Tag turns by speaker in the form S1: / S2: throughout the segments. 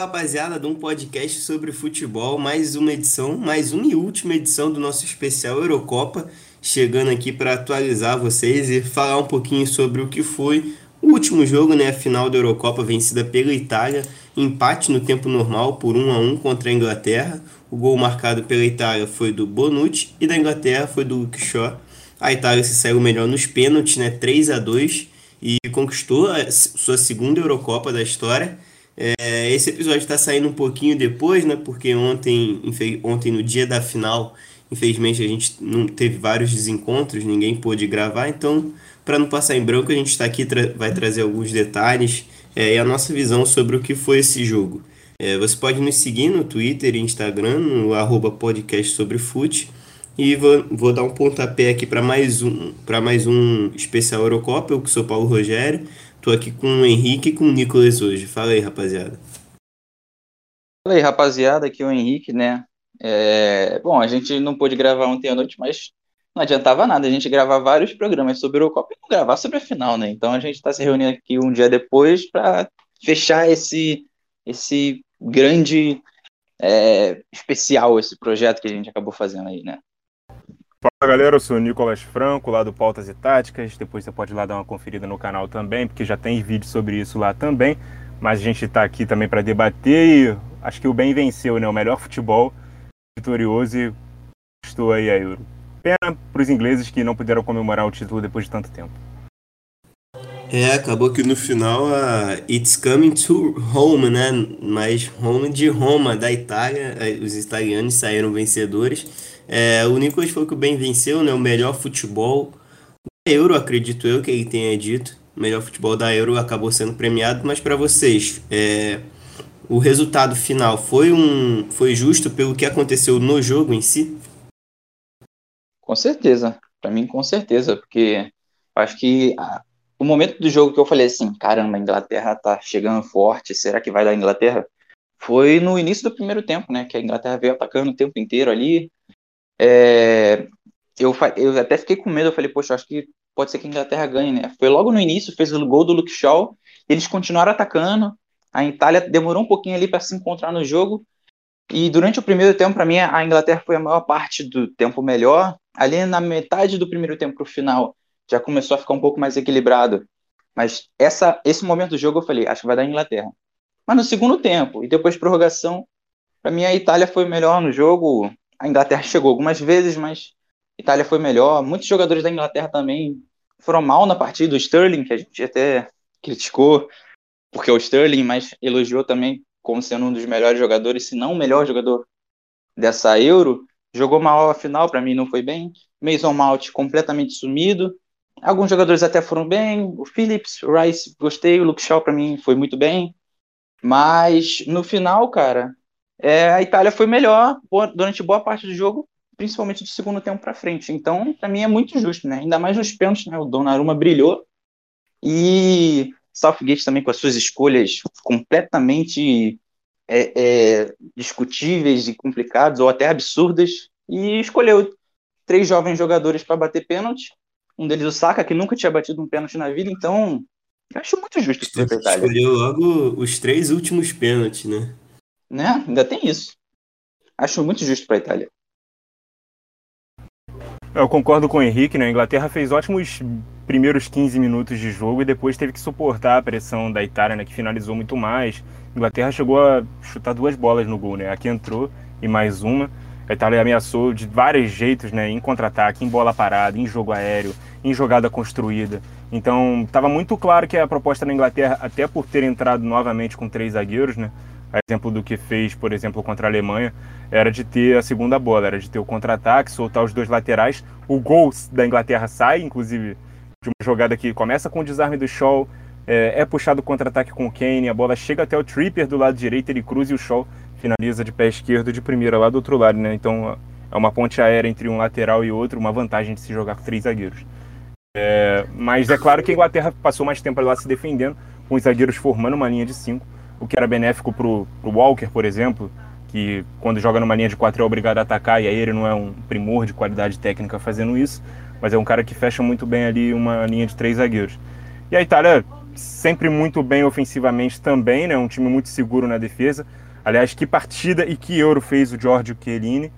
S1: rapaziada, de um podcast sobre futebol, mais uma edição, mais uma e última edição do nosso especial Eurocopa, chegando aqui para atualizar vocês e falar um pouquinho sobre o que foi o último jogo, né, a final da Eurocopa vencida pela Itália, empate no tempo normal por 1 a 1 contra a Inglaterra. O gol marcado pela Itália foi do Bonucci e da Inglaterra foi do Luke Shaw. A Itália se saiu melhor nos pênaltis, né, 3 a 2 e conquistou a sua segunda Eurocopa da história. É, esse episódio está saindo um pouquinho depois, né? Porque ontem, ontem no dia da final, infelizmente a gente não teve vários desencontros, ninguém pôde gravar. Então, para não passar em branco, a gente está aqui tra vai trazer alguns detalhes é, e a nossa visão sobre o que foi esse jogo. É, você pode nos seguir no Twitter e Instagram, no arroba podcast sobre fute. E vou, vou dar um pontapé aqui para mais um para mais um especial Eurocopa. Eu que sou Paulo Rogério. Tô aqui com o Henrique e com o Nicolas hoje. Fala aí, rapaziada.
S2: Fala aí, rapaziada. Aqui é o Henrique, né? É... Bom, a gente não pôde gravar ontem à noite, mas não adiantava nada a gente gravar vários programas sobre o Eurocopa e não gravar sobre a final, né? Então a gente está se reunindo aqui um dia depois para fechar esse, esse grande é, especial, esse projeto que a gente acabou fazendo aí, né?
S3: Fala galera, eu sou o Nicolas Franco, lá do Pautas e Táticas. Depois você pode ir lá dar uma conferida no canal também, porque já tem vídeo sobre isso lá também. Mas a gente está aqui também para debater e acho que o bem venceu, né? O melhor futebol vitorioso e estou aí a Euro. Pena para os ingleses que não puderam comemorar o título depois de tanto tempo.
S1: É, acabou que no final a It's Coming to Home, né? Mas home de Roma, da Itália. Os italianos saíram vencedores. É, o Nicolas foi que o bem venceu, né? O melhor futebol da Euro, acredito eu que ele tenha dito. O melhor futebol da Euro acabou sendo premiado, mas para vocês, é, o resultado final foi um foi justo pelo que aconteceu no jogo em si?
S2: Com certeza, para mim com certeza, porque acho que a, o momento do jogo que eu falei assim, caramba, a Inglaterra tá chegando forte, será que vai dar Inglaterra? Foi no início do primeiro tempo, né? Que a Inglaterra veio atacando o tempo inteiro ali, é, eu, eu até fiquei com medo, eu falei, poxa, acho que pode ser que a Inglaterra ganhe, né? Foi logo no início, fez o gol do Luke Shaw, eles continuaram atacando, a Itália demorou um pouquinho ali para se encontrar no jogo, e durante o primeiro tempo, para mim, a Inglaterra foi a maior parte do tempo melhor. Ali na metade do primeiro tempo para o final, já começou a ficar um pouco mais equilibrado. Mas essa, esse momento do jogo eu falei, acho que vai dar Inglaterra. Mas no segundo tempo, e depois de prorrogação, para mim a Itália foi melhor no jogo, a Inglaterra chegou algumas vezes, mas a Itália foi melhor. Muitos jogadores da Inglaterra também foram mal na partida. O Sterling, que a gente até criticou, porque é o Sterling, mas elogiou também como sendo um dos melhores jogadores, se não o melhor jogador dessa Euro. Jogou mal a final, para mim não foi bem. Mason Mount completamente sumido. Alguns jogadores até foram bem. O Phillips, o Rice, gostei. O Luke Shaw, para mim, foi muito bem. Mas no final, cara, é, a Itália foi melhor durante boa parte do jogo, principalmente do segundo tempo para frente. Então, para mim é muito justo, né? Ainda mais nos pênaltis, né? O Donnarumma brilhou e Southgate também com as suas escolhas completamente é, é, discutíveis e complicadas ou até absurdas e escolheu três jovens jogadores para bater pênalti. Um deles o Saka, que nunca tinha batido um pênalti na vida, então eu acho muito justo esse
S1: detalhe. Escolheu logo os três últimos pênaltis, né?
S2: Né? Ainda tem isso. Acho muito justo para a Itália.
S3: Eu concordo com o Henrique, né? A Inglaterra fez ótimos primeiros 15 minutos de jogo e depois teve que suportar a pressão da Itália, né? Que finalizou muito mais. A Inglaterra chegou a chutar duas bolas no gol, né? Aqui entrou e mais uma. A Itália ameaçou de vários jeitos, né? Em contra-ataque, em bola parada, em jogo aéreo, em jogada construída. Então, estava muito claro que a proposta da Inglaterra, até por ter entrado novamente com três zagueiros, né? a exemplo do que fez, por exemplo, contra a Alemanha, era de ter a segunda bola, era de ter o contra-ataque, soltar os dois laterais. O gol da Inglaterra sai, inclusive, de uma jogada que começa com o desarme do Shaw, é, é puxado o contra-ataque com o Kane, a bola chega até o Tripper do lado direito, ele cruza e o Shaw finaliza de pé esquerdo de primeira lá do outro lado, né? Então é uma ponte aérea entre um lateral e outro, uma vantagem de se jogar com três zagueiros. É, mas é claro que a Inglaterra passou mais tempo lá se defendendo, com os zagueiros formando uma linha de cinco o que era benéfico para o Walker, por exemplo, que quando joga numa linha de quatro é obrigado a atacar, e aí ele não é um primor de qualidade técnica fazendo isso, mas é um cara que fecha muito bem ali uma linha de três zagueiros. E a Itália sempre muito bem ofensivamente também, né? Um time muito seguro na defesa. Aliás, que partida e que euro fez o Giorgio Chiellini.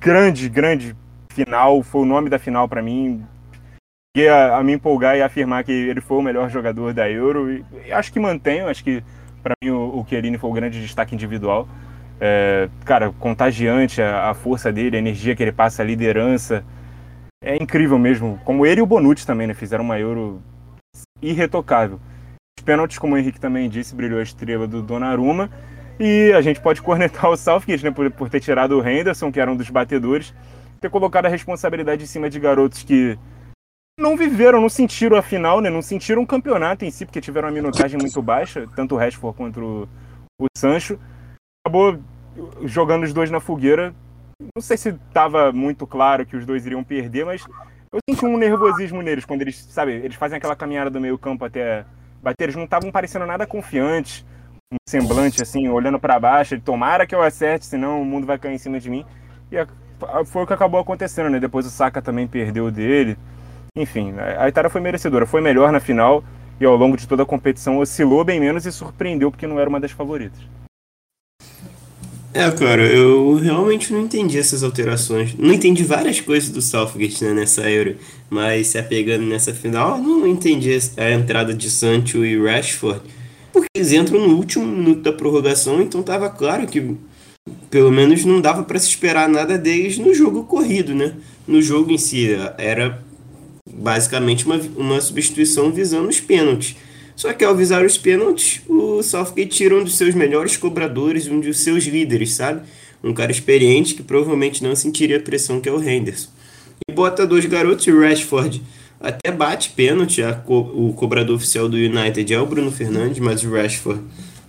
S3: Grande, grande final, foi o nome da final para mim. E a, a, me empolgar e afirmar que ele foi o melhor jogador da Euro. E, e acho que mantenho, acho que para mim o, o Chiellini foi o grande destaque individual. É, cara, contagiante a, a, força dele, a energia que ele passa, a liderança. É incrível mesmo. Como ele e o Bonucci também, né? Fizeram uma Euro irretocável. Os pênaltis, como o Henrique também disse, brilhou a estrela do Donnarumma. E a gente pode cornetar o Southgate, né? Por, por ter tirado o Henderson, que era um dos batedores. Ter colocado a responsabilidade em cima de garotos que não viveram, não sentiram a final, né? Não sentiram o campeonato em si, porque tiveram uma minutagem muito baixa, tanto o Rashford quanto o, o Sancho acabou jogando os dois na fogueira. Não sei se estava muito claro que os dois iriam perder, mas eu senti um nervosismo neles quando eles, sabe, eles fazem aquela caminhada do meio campo até bater. Eles não estavam parecendo nada confiantes, um semblante assim, olhando para baixo. Tomara que eu acerte, senão o mundo vai cair em cima de mim. E foi o que acabou acontecendo, né? Depois o Saka também perdeu dele. Enfim, a Itália foi merecedora, foi melhor na final e ao longo de toda a competição oscilou bem menos e surpreendeu porque não era uma das favoritas.
S1: É, cara, eu realmente não entendi essas alterações. Não entendi várias coisas do Southgate né, nessa Euro, mas se apegando nessa final, não entendi a entrada de Sancho e Rashford, porque eles entram no último minuto da prorrogação, então tava claro que pelo menos não dava para se esperar nada deles no jogo corrido, né? No jogo em si, era basicamente uma, uma substituição visando os pênaltis. Só que ao visar os pênaltis, o Southgate tira um dos seus melhores cobradores, um dos seus líderes, sabe? Um cara experiente que provavelmente não sentiria a pressão que é o Henderson. E bota dois garotos, o Rashford até bate pênalti, co o cobrador oficial do United é o Bruno Fernandes, mas o Rashford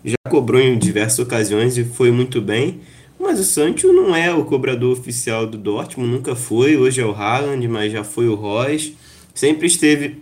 S1: já cobrou em diversas ocasiões e foi muito bem. Mas o Sancho não é o cobrador oficial do Dortmund, nunca foi. Hoje é o Haaland, mas já foi o Royce. Sempre esteve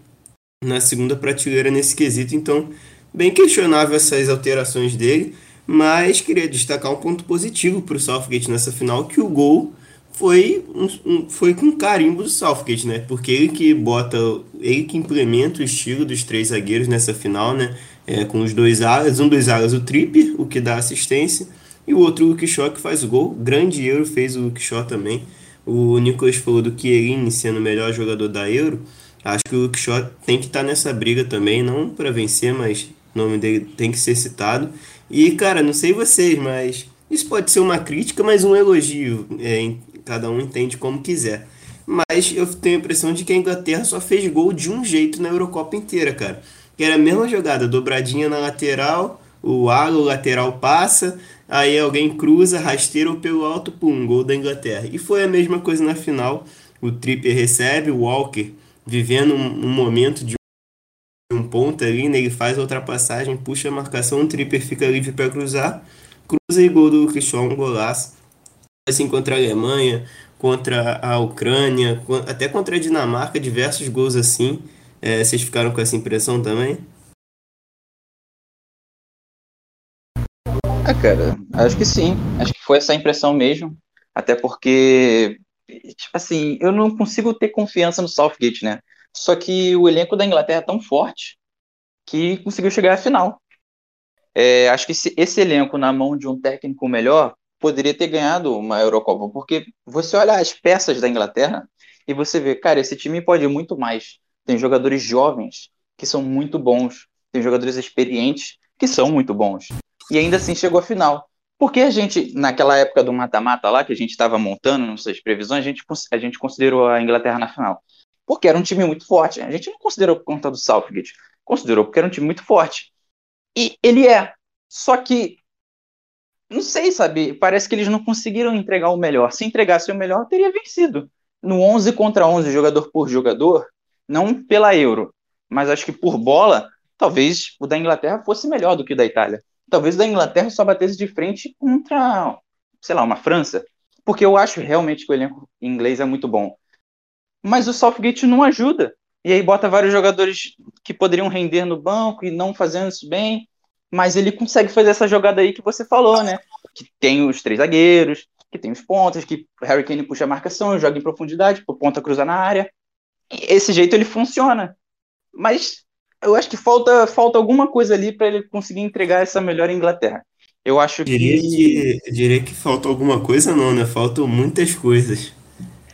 S1: na segunda prateleira nesse quesito, então bem questionável essas alterações dele, mas queria destacar um ponto positivo para o Southgate nessa final, que o gol foi, um, foi com carimbo do Southgate, né? Porque ele que bota, ele que implementa o estilo dos três zagueiros nessa final, né? É, com os dois alas, um dos alas o Tripper, o que dá assistência, e o outro o Luke Shaw que faz o gol. Grande Euro fez o Luke Shaw também. O Nicolas falou do Chiellini sendo o melhor jogador da Euro. Acho que o Luke Shaw tem que estar tá nessa briga também, não para vencer, mas o nome dele tem que ser citado. E, cara, não sei vocês, mas isso pode ser uma crítica, mas um elogio. É, cada um entende como quiser. Mas eu tenho a impressão de que a Inglaterra só fez gol de um jeito na Eurocopa inteira, cara. Que era a mesma jogada, dobradinha na lateral, o ala, o lateral passa, aí alguém cruza, rasteira ou pelo alto, pum, gol da Inglaterra. E foi a mesma coisa na final. O Tripper recebe, o Walker vivendo um, um momento de um ponto ali, né? ele faz a ultrapassagem, puxa a marcação, o Tripper fica livre para cruzar, cruza e gol do Cristiano, um golaço. Assim, contra a Alemanha, contra a Ucrânia, até contra a Dinamarca, diversos gols assim. É, vocês ficaram com essa impressão também?
S2: Ah, cara, acho que sim. Acho que foi essa impressão mesmo. Até porque tipo assim, eu não consigo ter confiança no Southgate, né? Só que o elenco da Inglaterra é tão forte que conseguiu chegar à final. É, acho que esse, esse elenco na mão de um técnico melhor poderia ter ganhado uma Eurocopa, porque você olha as peças da Inglaterra e você vê, cara, esse time pode muito mais. Tem jogadores jovens que são muito bons, tem jogadores experientes que são muito bons. E ainda assim chegou à final. Porque a gente, naquela época do mata-mata lá, que a gente estava montando nossas previsões, a gente, a gente considerou a Inglaterra na final. Porque era um time muito forte. A gente não considerou por conta do Southgate. Considerou porque era um time muito forte. E ele é. Só que, não sei, sabe? Parece que eles não conseguiram entregar o melhor. Se entregasse o melhor, teria vencido. No 11 contra 11, jogador por jogador, não pela Euro, mas acho que por bola, talvez o da Inglaterra fosse melhor do que o da Itália talvez da Inglaterra só batesse de frente contra, sei lá, uma França, porque eu acho realmente que o elenco inglês é muito bom. Mas o Southgate não ajuda. E aí bota vários jogadores que poderiam render no banco e não fazendo isso bem, mas ele consegue fazer essa jogada aí que você falou, né? Que tem os três zagueiros, que tem os pontas, que Harry Kane puxa a marcação, joga em profundidade, por ponta cruza na área. E esse jeito ele funciona. Mas eu acho que falta, falta alguma coisa ali para ele conseguir entregar essa melhor Inglaterra. Eu acho
S1: diria
S2: que...
S1: que. Diria que falta alguma coisa, não, né? Faltam muitas coisas.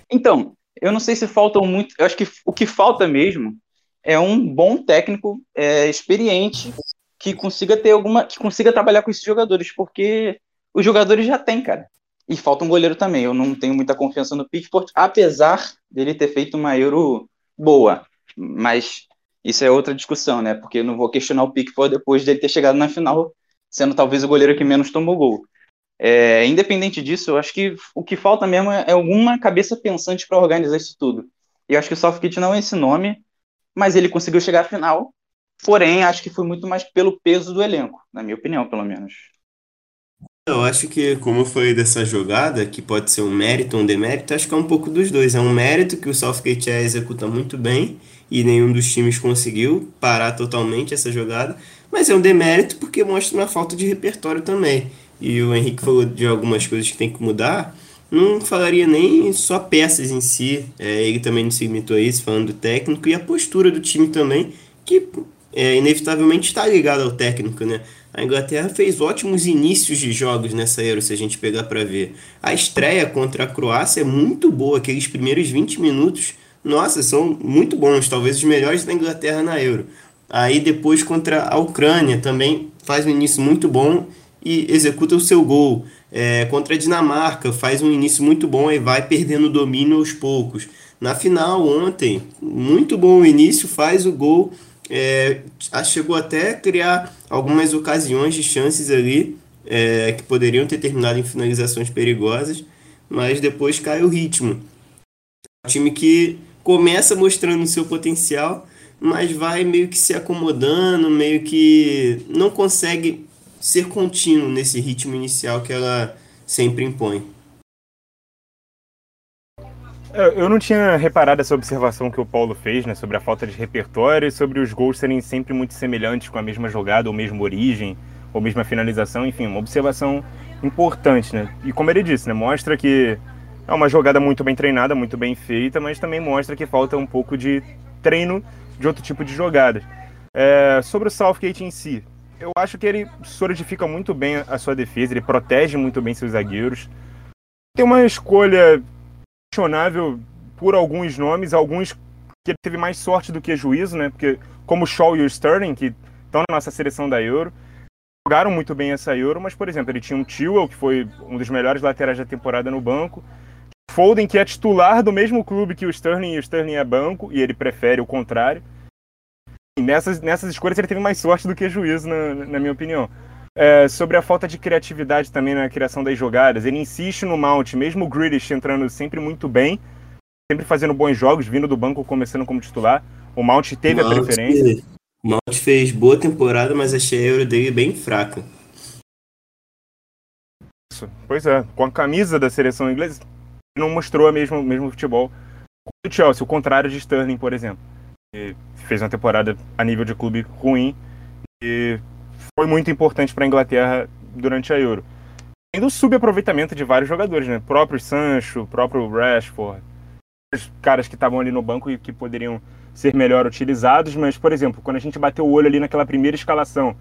S2: Então, eu não sei se faltam muito. Eu acho que o que falta mesmo é um bom técnico é, experiente que consiga ter alguma. que consiga trabalhar com esses jogadores, porque os jogadores já têm, cara. E falta um goleiro também. Eu não tenho muita confiança no Pickford, apesar dele ter feito uma Euro boa. Mas isso é outra discussão, né? Porque eu não vou questionar o Pickford depois dele ter chegado na final, sendo talvez o goleiro que menos tomou gol. É, independente disso, eu acho que o que falta mesmo é alguma cabeça pensante para organizar isso tudo. E eu acho que o Southgate não é esse nome, mas ele conseguiu chegar à final. Porém, acho que foi muito mais pelo peso do elenco, na minha opinião, pelo menos.
S1: Eu acho que, como foi dessa jogada, que pode ser um mérito ou um demérito, acho que é um pouco dos dois. É um mérito que o Southgate executa muito bem e nenhum dos times conseguiu parar totalmente essa jogada, mas é um demérito porque mostra uma falta de repertório também. E o Henrique falou de algumas coisas que tem que mudar, não falaria nem só peças em si, é, ele também não se limitou a isso, falando do técnico, e a postura do time também, que é, inevitavelmente está ligada ao técnico, né? A Inglaterra fez ótimos inícios de jogos nessa Euro, se a gente pegar para ver. A estreia contra a Croácia é muito boa, aqueles primeiros 20 minutos, nossa, são muito bons, talvez os melhores da Inglaterra na Euro. Aí depois contra a Ucrânia também faz um início muito bom e executa o seu gol. É, contra a Dinamarca faz um início muito bom e vai perdendo o domínio aos poucos. Na final ontem, muito bom o início, faz o gol é, chegou até a criar algumas ocasiões de chances ali é, que poderiam ter terminado em finalizações perigosas, mas depois cai o ritmo. Um time que começa mostrando seu potencial, mas vai meio que se acomodando, meio que não consegue ser contínuo nesse ritmo inicial que ela sempre impõe.
S3: Eu não tinha reparado essa observação que o Paulo fez, né, sobre a falta de repertório e sobre os gols serem sempre muito semelhantes com a mesma jogada, ou mesma origem, ou mesma finalização, enfim, uma observação importante, né? E como ele disse, né, mostra que é uma jogada muito bem treinada, muito bem feita, mas também mostra que falta um pouco de treino de outro tipo de jogadas. É, sobre o Southgate em si, eu acho que ele solidifica muito bem a sua defesa, ele protege muito bem seus zagueiros. Tem uma escolha questionável por alguns nomes, alguns que ele teve mais sorte do que juízo, né? Porque como Shaw e o Sterling, que estão na nossa seleção da Euro, jogaram muito bem essa Euro, mas, por exemplo, ele tinha um Tewell, que foi um dos melhores laterais da temporada no banco, Foden, que é titular do mesmo clube que o Sterling, e o Sterling é banco, e ele prefere o contrário. E nessas, nessas escolhas ele teve mais sorte do que juízo, na, na minha opinião. É, sobre a falta de criatividade também na criação das jogadas. Ele insiste no Mount, mesmo o Grealish entrando sempre muito bem, sempre fazendo bons jogos, vindo do banco começando como titular. O Mount teve Mount, a preferência.
S1: O Mount fez boa temporada, mas achei a Euro dele bem fraca.
S3: Pois é, com a camisa da seleção inglesa, não mostrou o mesmo, mesmo futebol. O Chelsea, o contrário de Sterling, por exemplo. Que fez uma temporada a nível de clube ruim e foi muito importante para a Inglaterra durante a Euro. Tendo subaproveitamento de vários jogadores, né? Próprio Sancho, próprio Rashford, os caras que estavam ali no banco e que poderiam ser melhor utilizados, mas, por exemplo, quando a gente bateu o olho ali naquela primeira escalação,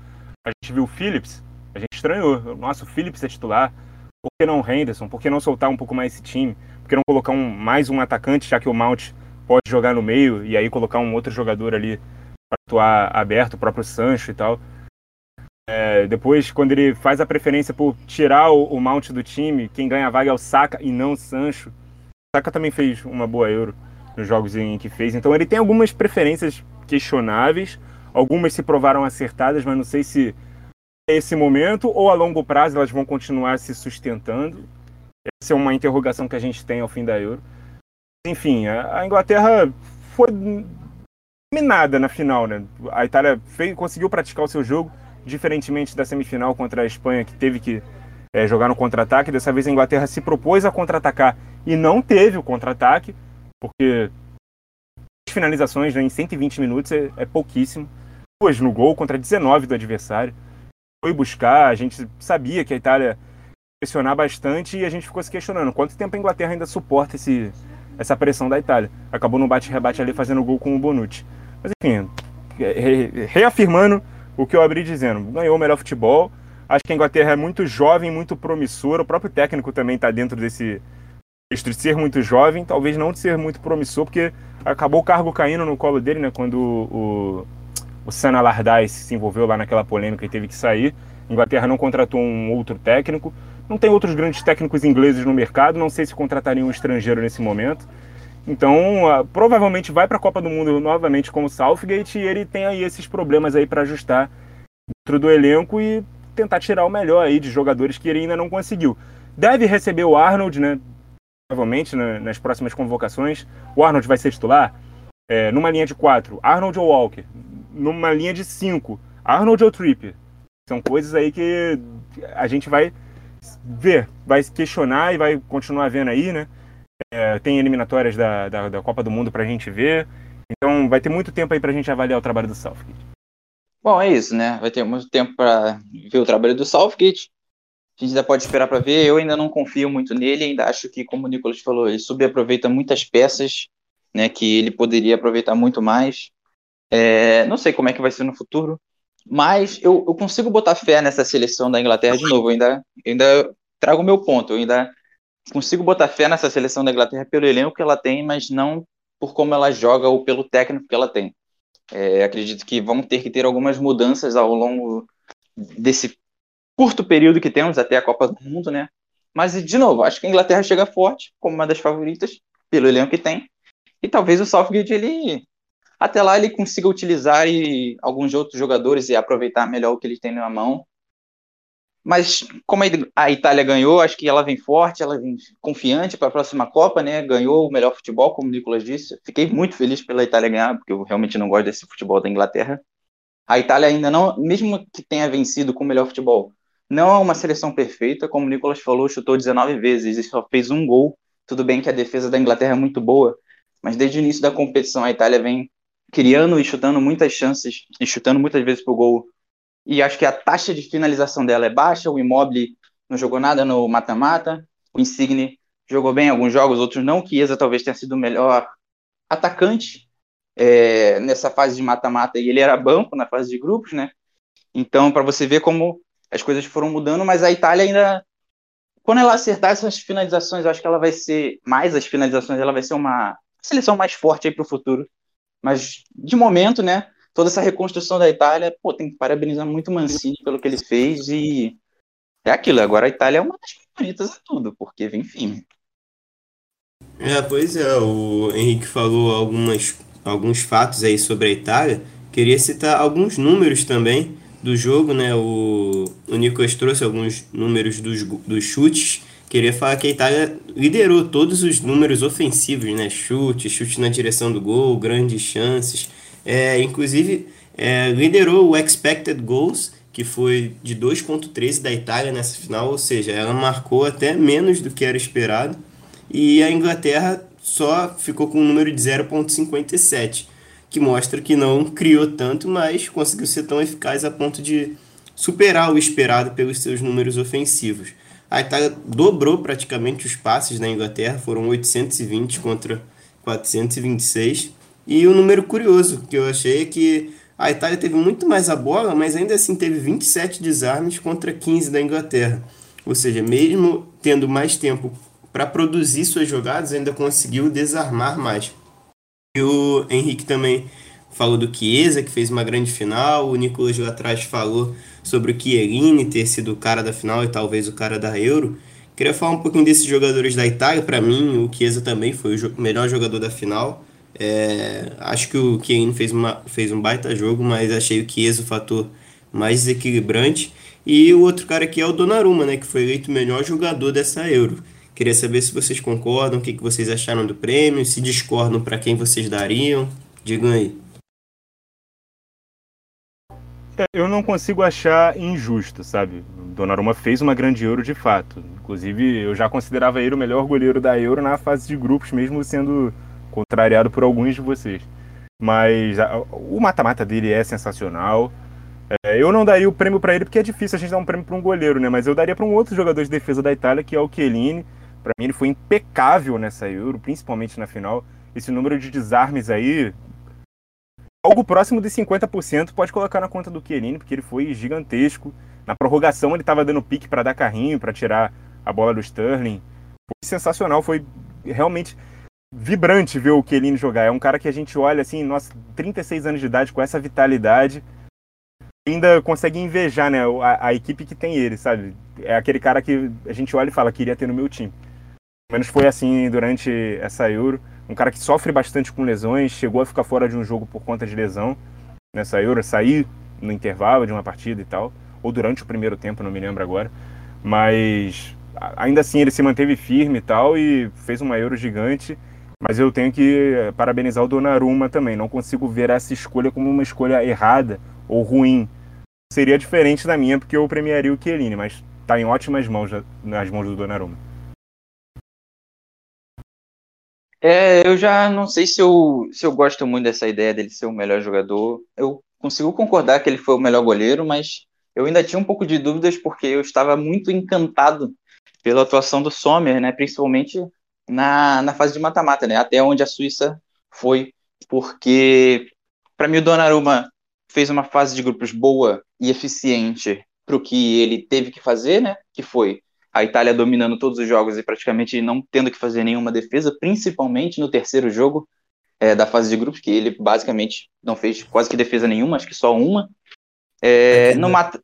S3: a gente viu o Phillips, a gente estranhou. Nossa, o Phillips é titular. Por que não o Henderson? Por que não soltar um pouco mais esse time? Por que não colocar um, mais um atacante, já que o Mount pode jogar no meio e aí colocar um outro jogador ali para atuar aberto, o próprio Sancho e tal? É, depois, quando ele faz a preferência por tirar o, o mount do time, quem ganha a vaga é o Saka e não o Sancho. O Saka também fez uma boa Euro nos jogos em que fez. Então ele tem algumas preferências questionáveis, algumas se provaram acertadas, mas não sei se é esse momento ou a longo prazo elas vão continuar se sustentando. Essa é uma interrogação que a gente tem ao fim da Euro. Enfim, a Inglaterra foi minada na final, né? A Itália fez, conseguiu praticar o seu jogo, diferentemente da semifinal contra a Espanha, que teve que é, jogar no contra-ataque. Dessa vez a Inglaterra se propôs a contra-atacar e não teve o contra-ataque, porque finalizações né, em 120 minutos é, é pouquíssimo. Duas no gol contra 19 do adversário. Foi buscar, a gente sabia que a Itália pressionar bastante e a gente ficou se questionando quanto tempo a Inglaterra ainda suporta esse, essa pressão da Itália. Acabou no bate-rebate ali fazendo gol com o Bonucci. Mas enfim, reafirmando o que eu abri dizendo. Ganhou o melhor futebol. Acho que a Inglaterra é muito jovem, muito promissora. O próprio técnico também está dentro desse de ser muito jovem, talvez não de ser muito promissor, porque acabou o cargo caindo no colo dele, né? Quando o, o Sana Allardyce se envolveu lá naquela polêmica e teve que sair. A Inglaterra não contratou um outro técnico. Não tem outros grandes técnicos ingleses no mercado. Não sei se contrataria um estrangeiro nesse momento. Então, uh, provavelmente vai para a Copa do Mundo novamente como Southgate e ele tem aí esses problemas aí para ajustar dentro do elenco e tentar tirar o melhor aí de jogadores que ele ainda não conseguiu. Deve receber o Arnold, né? Provavelmente né, nas próximas convocações. O Arnold vai ser titular é, numa linha de quatro. Arnold ou Walker? Numa linha de cinco. Arnold ou Trippier? São coisas aí que a gente vai ver, vai questionar e vai continuar vendo aí, né? É, tem eliminatórias da, da, da, Copa do Mundo para a gente ver. Então vai ter muito tempo aí para a gente avaliar o trabalho do Southgate.
S2: Bom, é isso, né? Vai ter muito tempo para ver o trabalho do Southgate. A gente ainda pode esperar para ver. Eu ainda não confio muito nele. Ainda acho que, como o Nicolas falou, ele subaproveita muitas peças, né? Que ele poderia aproveitar muito mais. É, não sei como é que vai ser no futuro, mas eu, eu consigo botar fé nessa seleção da Inglaterra de novo. Eu ainda, ainda trago o meu ponto. Eu ainda consigo botar fé nessa seleção da Inglaterra pelo elenco que ela tem, mas não por como ela joga ou pelo técnico que ela tem. É, acredito que vão ter que ter algumas mudanças ao longo desse curto período que temos até a Copa do Mundo, né? Mas, de novo, acho que a Inglaterra chega forte, como uma das favoritas, pelo elenco que tem. E talvez o Southgate, ele, até lá, ele consiga utilizar e, alguns outros jogadores e aproveitar melhor o que ele tem na mão mas como a Itália ganhou, acho que ela vem forte, ela vem confiante para a próxima Copa, né? Ganhou o melhor futebol, como o Nicolas disse. Fiquei muito feliz pela Itália ganhar, porque eu realmente não gosto desse futebol da Inglaterra. A Itália ainda não, mesmo que tenha vencido com o melhor futebol, não é uma seleção perfeita, como o Nicolas falou, chutou 19 vezes e só fez um gol. Tudo bem que a defesa da Inglaterra é muito boa, mas desde o início da competição a Itália vem criando e chutando muitas chances e chutando muitas vezes para o gol e acho que a taxa de finalização dela é baixa. O Immobile não jogou nada no mata-mata. O Insigne jogou bem em alguns jogos, outros não. O Chiesa talvez tenha sido o melhor atacante é, nessa fase de mata-mata e ele era banco na fase de grupos, né? Então, para você ver como as coisas foram mudando, mas a Itália ainda, quando ela acertar essas finalizações, eu acho que ela vai ser mais as finalizações, ela vai ser uma seleção mais forte aí para o futuro. Mas de momento, né? Toda essa reconstrução da Itália, pô, tem que parabenizar muito o Mancini pelo que ele fez e é aquilo. Agora a Itália é uma das favoritas a tudo, porque vem firme.
S1: É, pois é, o Henrique falou algumas, alguns fatos aí sobre a Itália. Queria citar alguns números também do jogo, né? O, o Nicolas trouxe alguns números dos, dos chutes. Queria falar que a Itália liderou todos os números ofensivos, né? Chute, chute na direção do gol, grandes chances. É, inclusive, é, liderou o Expected Goals, que foi de 2,13 da Itália nessa final, ou seja, ela marcou até menos do que era esperado. E a Inglaterra só ficou com um número de 0,57, que mostra que não criou tanto, mas conseguiu ser tão eficaz a ponto de superar o esperado pelos seus números ofensivos. A Itália dobrou praticamente os passes na Inglaterra, foram 820 contra 426. E um número curioso que eu achei é que a Itália teve muito mais a bola, mas ainda assim teve 27 desarmes contra 15 da Inglaterra. Ou seja, mesmo tendo mais tempo para produzir suas jogadas, ainda conseguiu desarmar mais. E o Henrique também falou do Chiesa, que fez uma grande final. O Nicolas lá atrás falou sobre o Chiellini ter sido o cara da final e talvez o cara da Euro. Queria falar um pouquinho desses jogadores da Itália. Para mim, o Chiesa também foi o melhor jogador da final. É, acho que o Kane fez, uma, fez um baita jogo, mas achei o Chiesa o fator mais desequilibrante. E o outro cara aqui é o Donnarumma, né, que foi eleito o melhor jogador dessa Euro. Queria saber se vocês concordam, o que, que vocês acharam do prêmio, se discordam para quem vocês dariam. Digam aí.
S3: É, eu não consigo achar injusto, sabe? Donnarumma fez uma grande Euro de fato. Inclusive, eu já considerava ele o melhor goleiro da Euro na fase de grupos, mesmo sendo contrariado por alguns de vocês. Mas a, o mata-mata dele é sensacional. É, eu não daria o prêmio para ele porque é difícil a gente dar um prêmio para um goleiro, né? Mas eu daria para um outro jogador de defesa da Itália, que é o Chiellini. Para mim ele foi impecável nessa Euro, principalmente na final. Esse número de desarmes aí algo próximo de 50% pode colocar na conta do Chiellini, porque ele foi gigantesco. Na prorrogação ele estava dando pique para dar carrinho, para tirar a bola do Sterling. Foi sensacional, foi realmente vibrante ver o Chiellini jogar. É um cara que a gente olha assim, nossa, 36 anos de idade com essa vitalidade, ainda consegue invejar, né, a, a, equipe que tem ele, sabe? É aquele cara que a gente olha e fala, queria ter no meu time. Pelo menos foi assim durante essa Euro. Um cara que sofre bastante com lesões, chegou a ficar fora de um jogo por conta de lesão nessa Euro, sair no intervalo de uma partida e tal, ou durante o primeiro tempo, não me lembro agora. Mas ainda assim ele se manteve firme e tal e fez uma Euro gigante. Mas eu tenho que parabenizar o Donnarumma também. Não consigo ver essa escolha como uma escolha errada ou ruim. Seria diferente da minha, porque eu premiaria o Chiellini, mas está em ótimas mãos nas mãos do Donnarumma.
S2: É, eu já não sei se eu, se eu gosto muito dessa ideia dele ser o melhor jogador. Eu consigo concordar que ele foi o melhor goleiro, mas eu ainda tinha um pouco de dúvidas porque eu estava muito encantado pela atuação do Sommer, né? Principalmente na, na fase de mata-mata, né? Até onde a Suíça foi, porque para mim o Donnarumma fez uma fase de grupos boa e eficiente para o que ele teve que fazer, né? Que foi a Itália dominando todos os jogos e praticamente não tendo que fazer nenhuma defesa, principalmente no terceiro jogo é, da fase de grupos, que ele basicamente não fez quase que defesa nenhuma, acho que só uma. É, é não mata.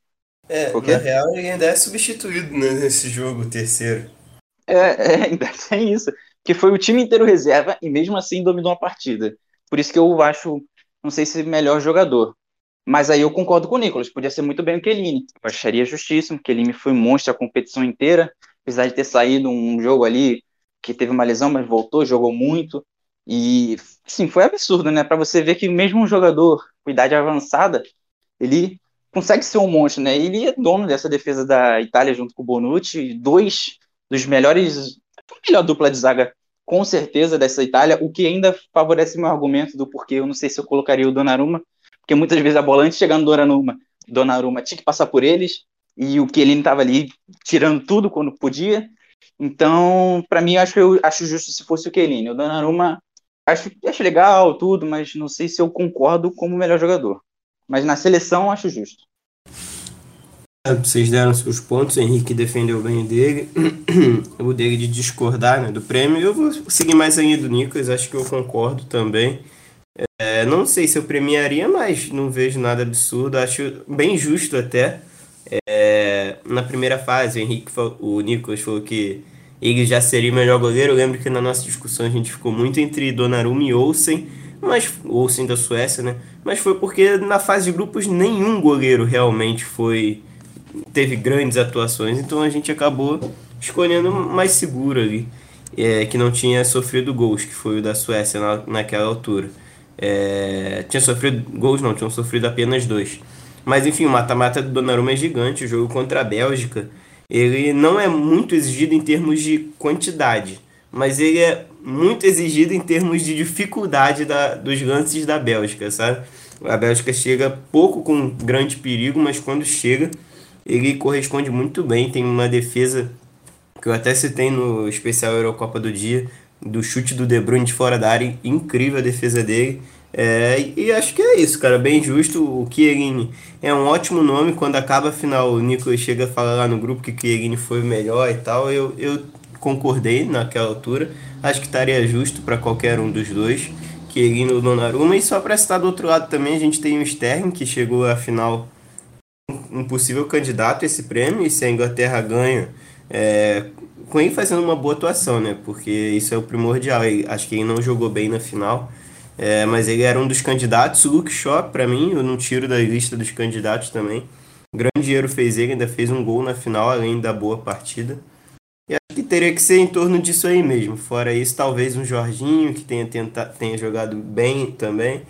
S1: É, na real ele ainda é substituído né, nesse jogo terceiro.
S2: É, é, ainda tem isso. Que foi o time inteiro reserva e mesmo assim dominou a partida. Por isso que eu acho, não sei se melhor jogador. Mas aí eu concordo com o Nicolas, podia ser muito bem o Kelini. Eu acharia justíssimo, o Kelini foi monstro a competição inteira, apesar de ter saído um jogo ali que teve uma lesão, mas voltou, jogou muito. E, sim, foi absurdo, né? Para você ver que mesmo um jogador com idade avançada, ele consegue ser um monstro, né? Ele é dono dessa defesa da Itália junto com o Bonucci, dois dos melhores, a melhor dupla de zaga com certeza dessa Itália, o que ainda favorece meu argumento do porquê eu não sei se eu colocaria o Donnarumma, porque muitas vezes a bola antes chegar no Donnarumma, Donnarumma tinha que passar por eles, e o Chiellini estava ali tirando tudo quando podia, então, para mim, acho eu acho justo se fosse o Chiellini. O Donnarumma acho, acho legal tudo, mas não sei se eu concordo como melhor jogador. Mas na seleção acho justo.
S1: Vocês deram seus pontos, o Henrique defendeu bem o dele, o dele de discordar né, do prêmio. Eu vou seguir mais a linha do Nicolas, acho que eu concordo também. É, não sei se eu premiaria, mas não vejo nada absurdo, acho bem justo até. É, na primeira fase, o Henrique, o Nicolas falou que ele já seria o melhor goleiro. Eu lembro que na nossa discussão a gente ficou muito entre Donnarumma e Olsen, mas Olsen da Suécia, né? Mas foi porque na fase de grupos nenhum goleiro realmente foi teve grandes atuações, então a gente acabou escolhendo mais seguro ali, é, que não tinha sofrido gols, que foi o da Suécia na, naquela altura. É, tinha sofrido gols, não, tinham sofrido apenas dois. Mas enfim, o mata-mata do Donnarumma é gigante, o jogo contra a Bélgica ele não é muito exigido em termos de quantidade, mas ele é muito exigido em termos de dificuldade da, dos lances da Bélgica, sabe? A Bélgica chega pouco com grande perigo, mas quando chega, ele corresponde muito bem. Tem uma defesa que eu até citei no especial Eurocopa do dia, do chute do De Bruyne de fora da área, incrível a defesa dele. É, e acho que é isso, cara, bem justo. O Chiellini é um ótimo nome. Quando acaba a final, o Nico chega a falar lá no grupo que Chiellini foi o melhor e tal. Eu, eu concordei naquela altura. Acho que estaria justo para qualquer um dos dois, Chiellini ou Donnarumma. E só para citar do outro lado também, a gente tem o Sterling, que chegou à final um possível candidato a esse prêmio. E se a Inglaterra ganha, é, com ele fazendo uma boa atuação, né? Porque isso é o primordial. Acho que ele não jogou bem na final é, mas ele era um dos candidatos. Luke Shaw, para mim, eu não tiro da lista dos candidatos também. grande dinheiro fez ele, ainda fez um gol na final, além da boa partida. E acho que teria que ser em torno disso aí mesmo. Fora isso, talvez um Jorginho, que tenha, tenta, tenha jogado bem também.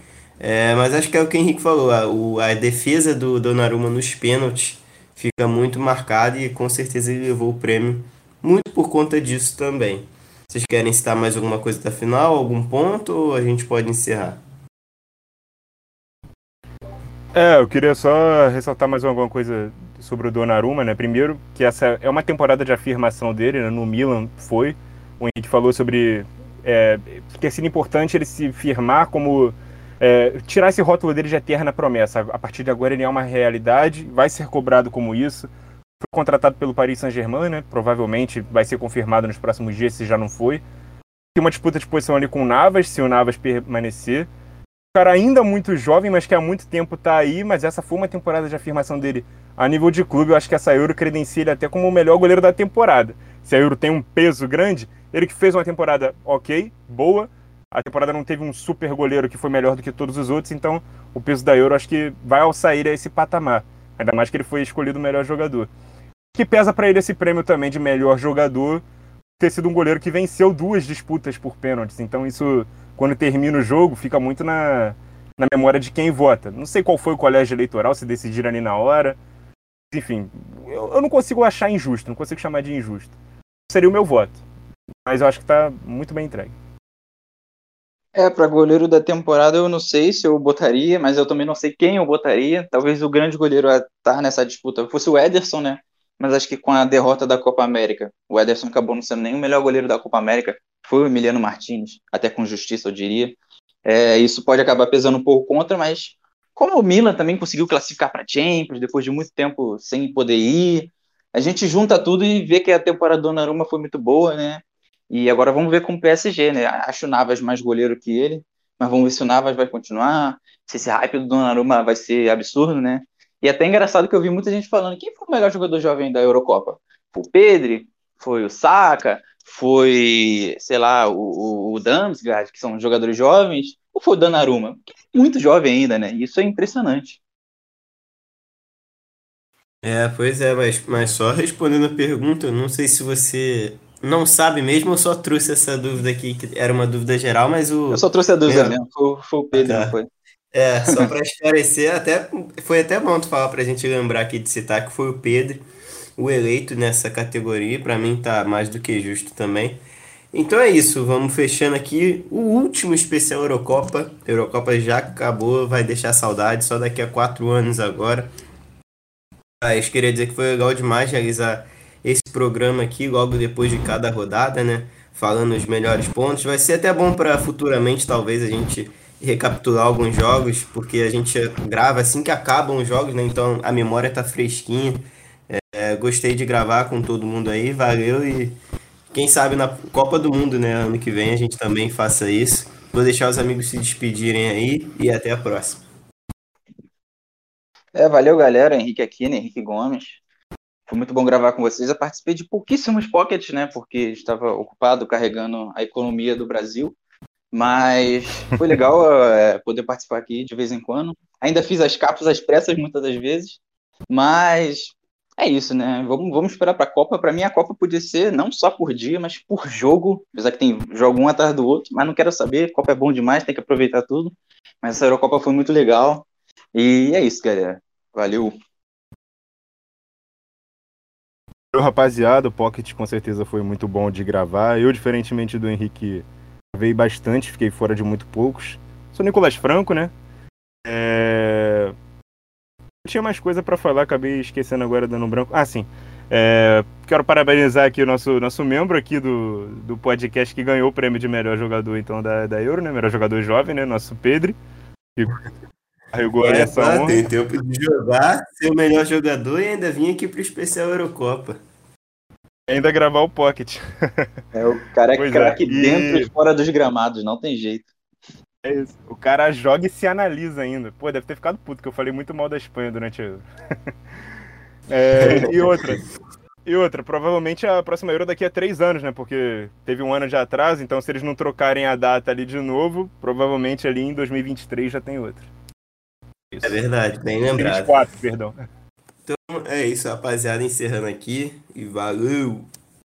S1: É, mas acho que é o que o Henrique falou. A, o, a defesa do Donnarumma nos pênaltis fica muito marcada e com certeza ele levou o prêmio muito por conta disso também. Vocês querem citar mais alguma coisa da final, algum ponto, ou a gente pode encerrar?
S3: É, eu queria só ressaltar mais alguma coisa sobre o Donnarumma, né? Primeiro, que essa é uma temporada de afirmação dele, né? no Milan foi. O Henrique falou sobre é, ter sido importante ele se firmar como é, tirar esse rótulo dele de eterna promessa. A partir de agora ele é uma realidade, vai ser cobrado como isso. Foi contratado pelo Paris Saint-Germain, né? Provavelmente vai ser confirmado nos próximos dias, se já não foi. Tem uma disputa de posição ali com o Navas, se o Navas permanecer. O cara ainda muito jovem, mas que há muito tempo tá aí, mas essa foi uma temporada de afirmação dele a nível de clube. Eu acho que essa Euro credencia ele até como o melhor goleiro da temporada. Se a Euro tem um peso grande, ele que fez uma temporada ok, boa, a temporada não teve um super goleiro que foi melhor do que todos os outros, então o peso da Euro acho que vai ao sair a esse patamar. Ainda mais que ele foi escolhido o melhor jogador. Que pesa para ele esse prêmio também de melhor jogador, ter sido um goleiro que venceu duas disputas por pênaltis. Então isso, quando termina o jogo, fica muito na, na memória de quem vota. Não sei qual foi o colégio eleitoral, se decidiram ali na hora. Enfim, eu, eu não consigo achar injusto, não consigo chamar de injusto. Seria o meu voto. Mas eu acho que está muito bem entregue.
S2: É, para goleiro da temporada eu não sei se eu botaria, mas eu também não sei quem eu botaria. Talvez o grande goleiro a estar tá nessa disputa fosse o Ederson, né? Mas acho que com a derrota da Copa América, o Ederson acabou não sendo nem o melhor goleiro da Copa América, foi o Emiliano Martinez, até com justiça eu diria. É, isso pode acabar pesando um pouco contra, mas como o Milan também conseguiu classificar para Champions depois de muito tempo sem poder ir, a gente junta tudo e vê que a temporada do Donnarumma foi muito boa, né? E agora vamos ver com o PSG, né? Acho o Navas mais goleiro que ele, mas vamos ver se o Navas vai continuar, se esse hype do Donnarumma vai ser absurdo, né? E é até engraçado que eu vi muita gente falando quem foi o melhor jogador jovem da Eurocopa? Foi o Pedri? Foi o Saka? Foi, sei lá, o, o Damsgaard, que são jogadores jovens? Ou foi o Donnarumma? É muito jovem ainda, né? Isso é impressionante.
S1: É, pois é, mas, mas só respondendo a pergunta, não sei se você não sabe mesmo, eu só trouxe essa dúvida aqui, que era uma dúvida geral, mas o.
S2: Eu só trouxe a dúvida mesmo, foi, foi o Pedro, tá. foi.
S1: É, só para esclarecer, até, foi até bom tu falar pra gente lembrar aqui de citar que foi o Pedro, o eleito nessa categoria, para mim tá mais do que justo também. Então é isso, vamos fechando aqui o último especial Eurocopa. A Eurocopa já acabou, vai deixar saudade, só daqui a quatro anos agora. Mas queria dizer que foi legal demais realizar esse programa aqui logo depois de cada rodada, né? Falando os melhores pontos. Vai ser até bom para futuramente, talvez, a gente recapitular alguns jogos, porque a gente grava assim que acabam os jogos, né? Então a memória tá fresquinha. É, gostei de gravar com todo mundo aí, valeu e quem sabe na Copa do Mundo, né? Ano que vem a gente também faça isso. Vou deixar os amigos se despedirem aí e até a próxima.
S2: É, valeu galera, Henrique Aquino, Henrique Gomes. Foi muito bom gravar com vocês. Eu participei de pouquíssimos pockets, né? Porque estava ocupado carregando a economia do Brasil. Mas foi legal é, poder participar aqui de vez em quando. Ainda fiz as capas às pressas muitas das vezes. Mas é isso, né? Vamos, vamos esperar para a Copa. Para mim, a Copa podia ser não só por dia, mas por jogo. Apesar que tem jogo um atrás do outro. Mas não quero saber. Copa é bom demais, tem que aproveitar tudo. Mas essa Eurocopa foi muito legal. E é isso, galera. Valeu.
S3: Rapaziada, o Pocket com certeza foi muito bom de gravar. Eu, diferentemente do Henrique, gravei bastante, fiquei fora de muito poucos. Sou Nicolas Franco, né? É... Eu tinha mais coisa para falar, acabei esquecendo agora, dando um branco. Ah, sim. É... Quero parabenizar aqui o nosso, nosso membro aqui do, do podcast que ganhou o prêmio de melhor jogador então da, da Euro, né? Melhor jogador jovem, né? Nosso Pedro. Que
S1: carregou é, tá, Tem tempo de jogar, ser o melhor jogador e ainda vir aqui pro especial Eurocopa.
S3: Ainda gravar o Pocket.
S2: É, o cara é craque é. dentro e fora dos gramados, não tem jeito.
S3: É isso. O cara joga e se analisa ainda. Pô, deve ter ficado puto, que eu falei muito mal da Espanha durante a. é, e outra. E outra, provavelmente a próxima Euro daqui a três anos, né? Porque teve um ano de atraso, então se eles não trocarem a data ali de novo, provavelmente ali em 2023 já tem outra.
S1: Isso. É verdade, bem lembrado.
S3: 24, perdão.
S1: Então é isso, rapaziada. Encerrando aqui e valeu!